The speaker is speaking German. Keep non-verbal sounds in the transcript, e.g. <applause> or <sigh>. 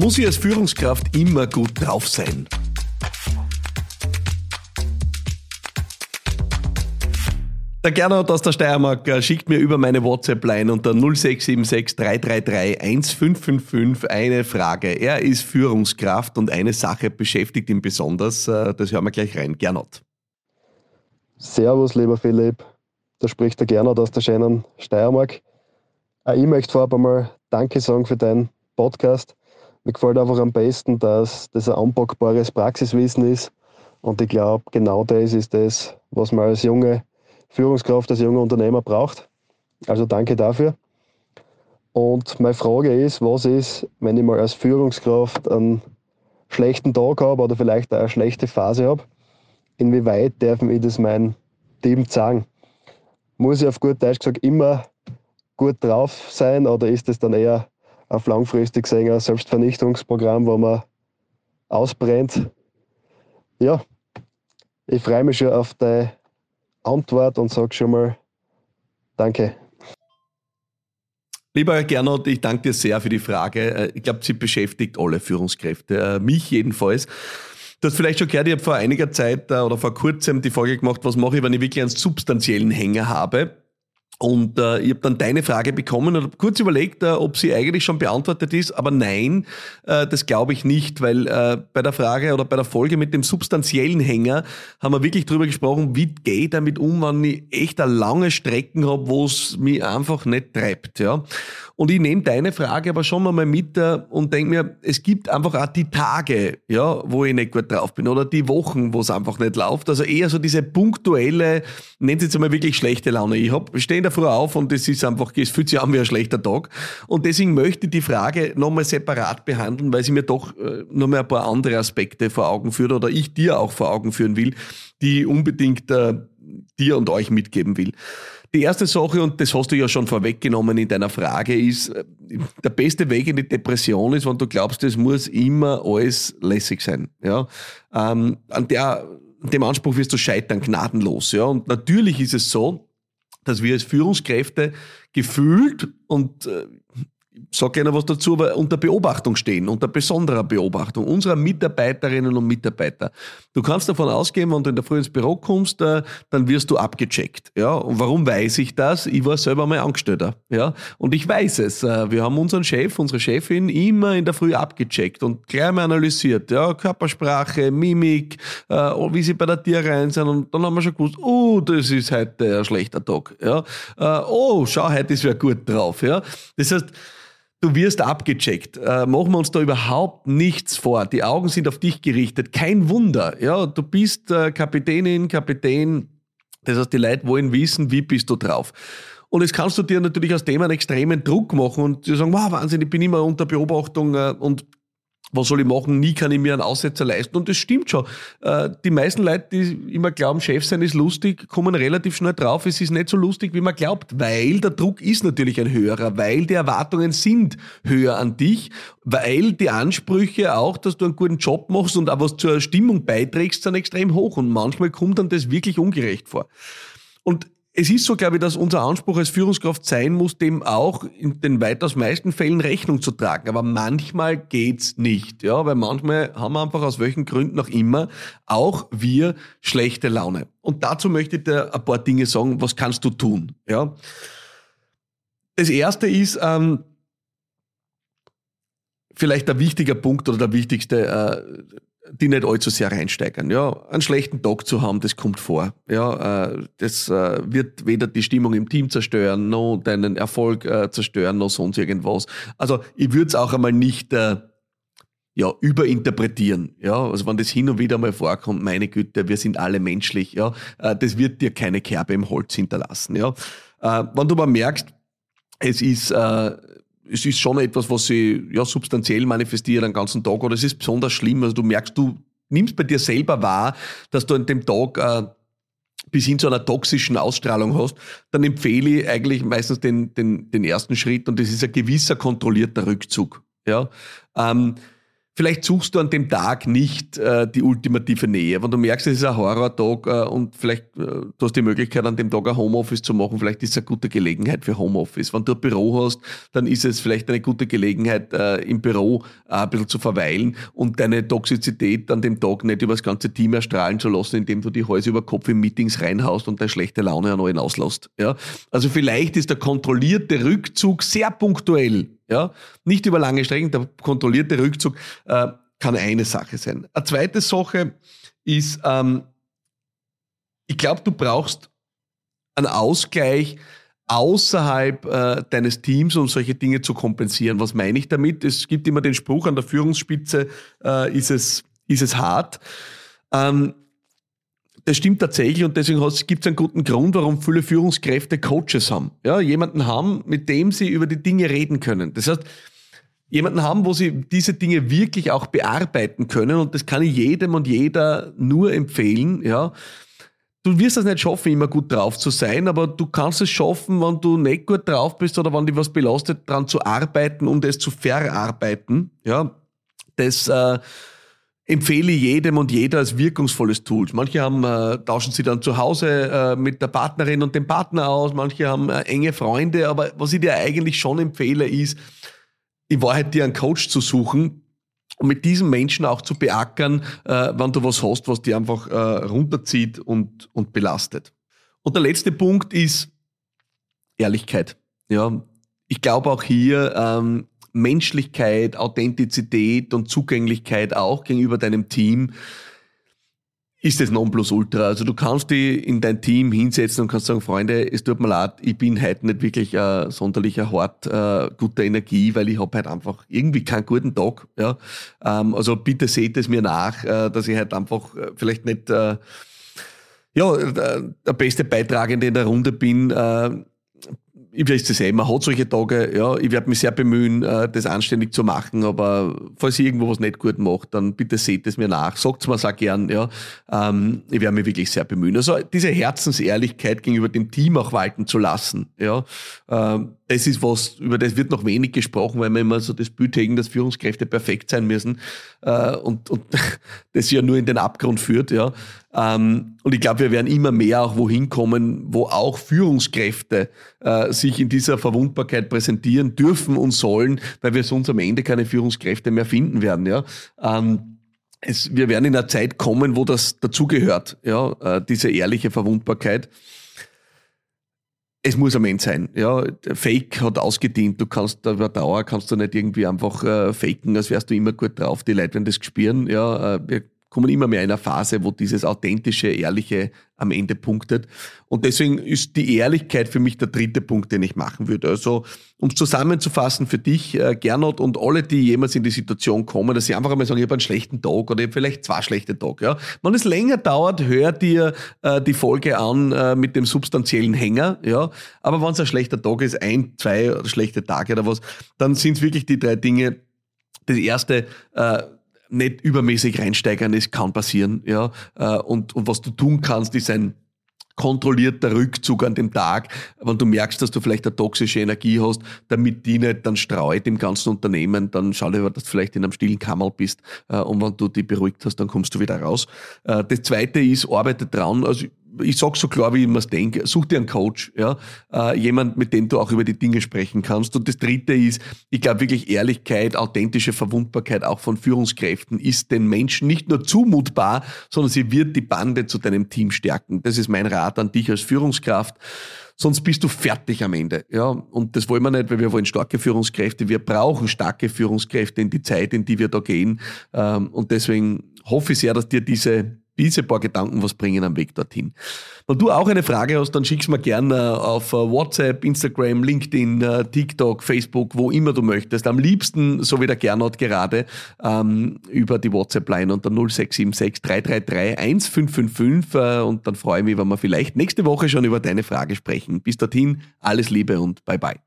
Muss ich als Führungskraft immer gut drauf sein? Der Gernot aus der Steiermark äh, schickt mir über meine WhatsApp-Line unter 0676 333 1555 eine Frage. Er ist Führungskraft und eine Sache beschäftigt ihn besonders. Äh, das hören wir gleich rein. Gernot. Servus, lieber Philipp. Da spricht der Gernot aus der schönen Steiermark. Ich möchte vorab einmal Danke sagen für deinen Podcast. Mir gefällt einfach am besten, dass das ein anpackbares Praxiswissen ist. Und ich glaube, genau das ist das, was man als junge Führungskraft, als junger Unternehmer braucht. Also danke dafür. Und meine Frage ist, was ist, wenn ich mal als Führungskraft einen schlechten Tag habe oder vielleicht auch eine schlechte Phase habe? Inwieweit darf ich das meinem Team sagen? Muss ich auf gut Deutsch gesagt immer gut drauf sein oder ist es dann eher auf langfristig gesehen ein Selbstvernichtungsprogramm, wo man ausbrennt. Ja, ich freue mich schon auf deine Antwort und sage schon mal Danke. Lieber Gernot, ich danke dir sehr für die Frage. Äh, ich glaube, sie beschäftigt alle Führungskräfte, äh, mich jedenfalls. Du hast vielleicht schon gehört, ich habe vor einiger Zeit äh, oder vor kurzem die Folge gemacht, was mache ich, wenn ich wirklich einen substanziellen Hänger habe. Und äh, ich habe dann deine Frage bekommen und habe kurz überlegt, äh, ob sie eigentlich schon beantwortet ist, aber nein, äh, das glaube ich nicht, weil äh, bei der Frage oder bei der Folge mit dem substanziellen Hänger haben wir wirklich drüber gesprochen, wie gehe ich damit um, wenn ich echt eine lange Strecken habe, wo es mich einfach nicht treibt. Ja? Und ich nehme deine Frage aber schon mal mit äh, und denke mir, es gibt einfach auch die Tage, ja, wo ich nicht gut drauf bin oder die Wochen, wo es einfach nicht läuft. Also eher so diese punktuelle, nennt es jetzt einmal wirklich schlechte Laune. Ich hab, stehe in der Früh auf und es ist einfach, es fühlt sich an wie ein schlechter Tag. Und deswegen möchte ich die Frage nochmal separat behandeln, weil sie mir doch äh, nochmal ein paar andere Aspekte vor Augen führt oder ich dir auch vor Augen führen will, die unbedingt äh, dir und euch mitgeben will. Die erste Sache, und das hast du ja schon vorweggenommen in deiner Frage, ist, äh, der beste Weg in die Depression ist, wenn du glaubst, es muss immer alles lässig sein. Ja? Ähm, an, der, dem Anspruch wirst du scheitern, gnadenlos. Ja? Und natürlich ist es so, dass wir als Führungskräfte gefühlt und äh, sag gerne was dazu, aber unter Beobachtung stehen, unter besonderer Beobachtung unserer Mitarbeiterinnen und Mitarbeiter. Du kannst davon ausgehen, wenn du in der Früh ins Büro kommst, äh, dann wirst du abgecheckt. Ja, und warum weiß ich das? Ich war selber mal Angestellter. Ja, und ich weiß es. Äh, wir haben unseren Chef, unsere Chefin immer in der Früh abgecheckt und gleich mal analysiert. Ja, Körpersprache, Mimik, äh, wie sie bei der Tier rein sind. Und dann haben wir schon gewusst, oh, das ist heute ein schlechter Tag. Ja, oh, schau, heute ist wer gut drauf. Ja, das heißt, Du wirst abgecheckt. Äh, machen wir uns da überhaupt nichts vor. Die Augen sind auf dich gerichtet. Kein Wunder. Ja, du bist äh, Kapitänin, Kapitän. Das heißt, die Leute wollen wissen, wie bist du drauf. Und jetzt kannst du dir natürlich aus dem einen extremen Druck machen und dir sagen, wow, Wahnsinn, ich bin immer unter Beobachtung äh, und was soll ich machen? Nie kann ich mir einen Aussetzer leisten. Und das stimmt schon. Äh, die meisten Leute, die immer glauben, Chef sein ist lustig, kommen relativ schnell drauf, es ist nicht so lustig, wie man glaubt, weil der Druck ist natürlich ein höherer, weil die Erwartungen sind höher an dich, weil die Ansprüche auch, dass du einen guten Job machst und auch was zur Stimmung beiträgst, sind extrem hoch. Und manchmal kommt dann das wirklich ungerecht vor. Und es ist so, glaube ich, dass unser Anspruch als Führungskraft sein muss, dem auch in den weitaus meisten Fällen Rechnung zu tragen. Aber manchmal geht's nicht, ja, weil manchmal haben wir einfach aus welchen Gründen auch immer auch wir schlechte Laune. Und dazu möchte ich dir ein paar Dinge sagen. Was kannst du tun? Ja. Das erste ist, ähm, vielleicht der wichtige Punkt oder der wichtigste, äh, die nicht allzu sehr reinsteigern. Ja, einen schlechten Tag zu haben, das kommt vor. Ja, äh, das äh, wird weder die Stimmung im Team zerstören, noch deinen Erfolg äh, zerstören, noch sonst irgendwas. Also ich würde es auch einmal nicht ja, überinterpretieren. Ja, also wenn das hin und wieder mal vorkommt, meine Güte, wir sind alle menschlich. Ja, das wird dir keine Kerbe im Holz hinterlassen. Ja, wenn du mal merkst, es ist es ist schon etwas, was sich ja, substanziell manifestiert den ganzen Tag oder es ist besonders schlimm. Also du merkst, du nimmst bei dir selber wahr, dass du an dem Tag äh, bis hin zu einer toxischen Ausstrahlung hast, dann empfehle ich eigentlich meistens den, den, den ersten Schritt und das ist ein gewisser kontrollierter Rückzug. Ja? Ähm, vielleicht suchst du an dem Tag nicht äh, die ultimative Nähe. Wenn du merkst, es ist ein Horror-Tag äh, und vielleicht äh, du hast die Möglichkeit, an dem Tag ein Homeoffice zu machen, vielleicht ist es eine gute Gelegenheit für Homeoffice. Wenn du ein Büro hast, dann ist es vielleicht eine gute Gelegenheit, äh, im Büro äh, ein bisschen zu verweilen und deine Toxizität an dem Tag nicht über das ganze Team erstrahlen zu lassen, indem du die Häuser über Kopf in Meetings reinhaust und deine schlechte Laune an allen auslässt. Ja? Also vielleicht ist der kontrollierte Rückzug sehr punktuell ja, nicht über lange Strecken, der kontrollierte Rückzug äh, kann eine Sache sein. Eine zweite Sache ist, ähm, ich glaube, du brauchst einen Ausgleich außerhalb äh, deines Teams, um solche Dinge zu kompensieren. Was meine ich damit? Es gibt immer den Spruch, an der Führungsspitze äh, ist, es, ist es hart. Ähm, das stimmt tatsächlich und deswegen gibt es einen guten Grund, warum viele Führungskräfte Coaches haben. Ja, jemanden haben, mit dem sie über die Dinge reden können. Das heißt, jemanden haben, wo sie diese Dinge wirklich auch bearbeiten können und das kann ich jedem und jeder nur empfehlen. Ja, du wirst es nicht schaffen, immer gut drauf zu sein, aber du kannst es schaffen, wenn du nicht gut drauf bist oder wenn dich was belastet, daran zu arbeiten und es zu verarbeiten. Ja, das äh, empfehle jedem und jeder als wirkungsvolles Tool. Manche haben, äh, tauschen sie dann zu Hause äh, mit der Partnerin und dem Partner aus, manche haben äh, enge Freunde, aber was ich dir eigentlich schon empfehle, ist, in Wahrheit dir einen Coach zu suchen, und mit diesem Menschen auch zu beackern, äh, wenn du was hast, was dir einfach äh, runterzieht und, und belastet. Und der letzte Punkt ist Ehrlichkeit. Ja, ich glaube auch hier, ähm, Menschlichkeit, Authentizität und Zugänglichkeit auch gegenüber deinem Team ist das Nonplusultra. Also du kannst dich in dein Team hinsetzen und kannst sagen, Freunde, es tut mir leid, ich bin heute nicht wirklich äh, sonderlich hart äh, guter Energie, weil ich habe halt einfach irgendwie keinen guten Tag. Ja? Ähm, also bitte seht es mir nach, äh, dass ich halt einfach äh, vielleicht nicht äh, ja, der beste Beitragende in der Runde bin. Ich weiß das eh, man hat solche Tage, ja, ich werde mich sehr bemühen, äh, das anständig zu machen, aber falls ich irgendwo was nicht gut mache, dann bitte seht es mir nach, sagt es mir auch gern, ja, ähm, ich werde mich wirklich sehr bemühen. Also diese Herzensehrlichkeit gegenüber dem Team auch walten zu lassen, ja, ähm, das ist was, über das wird noch wenig gesprochen, weil wir immer so das Bild hegen, dass Führungskräfte perfekt sein müssen äh, und, und <laughs> das ja nur in den Abgrund führt. Ja. Ähm, und ich glaube, wir werden immer mehr auch wohin kommen, wo auch Führungskräfte äh, sich in dieser Verwundbarkeit präsentieren dürfen und sollen, weil wir sonst am Ende keine Führungskräfte mehr finden werden. Ja. Ähm, es, wir werden in einer Zeit kommen, wo das dazugehört, ja, äh, diese ehrliche Verwundbarkeit es muss am Ende sein. Ja, Fake hat ausgedient. Du kannst über Dauer kannst du nicht irgendwie einfach äh, faken, als wärst du immer gut drauf. Die Leute werden das gespüren. Ja, äh, kommen immer mehr in eine Phase, wo dieses authentische, ehrliche am Ende punktet. Und deswegen ist die Ehrlichkeit für mich der dritte Punkt, den ich machen würde. Also, um es zusammenzufassen für dich, äh, Gernot und alle, die jemals in die Situation kommen, dass sie einfach einmal sagen, ich habe einen schlechten Tag oder ich habe vielleicht zwei schlechte Tage. Ja? Wenn es länger dauert, hör dir äh, die Folge an äh, mit dem substanziellen Hänger. Ja? Aber wenn es ein schlechter Tag ist, ein, zwei schlechte Tage oder was, dann sind es wirklich die drei Dinge. Das erste, äh, nicht übermäßig reinsteigern, es kann passieren, ja. Äh, und, und was du tun kannst, ist ein kontrollierter Rückzug an dem Tag, wenn du merkst, dass du vielleicht eine toxische Energie hast, damit die nicht dann streut im ganzen Unternehmen, dann schau dir, dass du vielleicht in einem stillen Kammerl bist äh, und wenn du die beruhigt hast, dann kommst du wieder raus. Äh, das zweite ist, arbeite dran. Also ich sage so klar, wie ich mir es denke, such dir einen Coach, ja, äh, jemand, mit dem du auch über die Dinge sprechen kannst. Und das Dritte ist, ich glaube wirklich Ehrlichkeit, authentische Verwundbarkeit auch von Führungskräften ist den Menschen nicht nur zumutbar, sondern sie wird die Bande zu deinem Team stärken. Das ist mein Rat an dich als Führungskraft. Sonst bist du fertig am Ende. Ja, und das wollen wir nicht, weil wir wollen starke Führungskräfte. Wir brauchen starke Führungskräfte in die Zeit, in die wir da gehen. Ähm, und deswegen hoffe ich sehr, dass dir diese diese paar Gedanken was bringen am Weg dorthin. Wenn du auch eine Frage hast, dann schick's mir gerne auf äh, WhatsApp, Instagram, LinkedIn, äh, TikTok, Facebook, wo immer du möchtest. Am liebsten, so wie der Gernot gerade, ähm, über die WhatsApp-Line unter 0676 333 1555 äh, und dann freue ich mich, wenn wir vielleicht nächste Woche schon über deine Frage sprechen. Bis dorthin, alles Liebe und bye bye.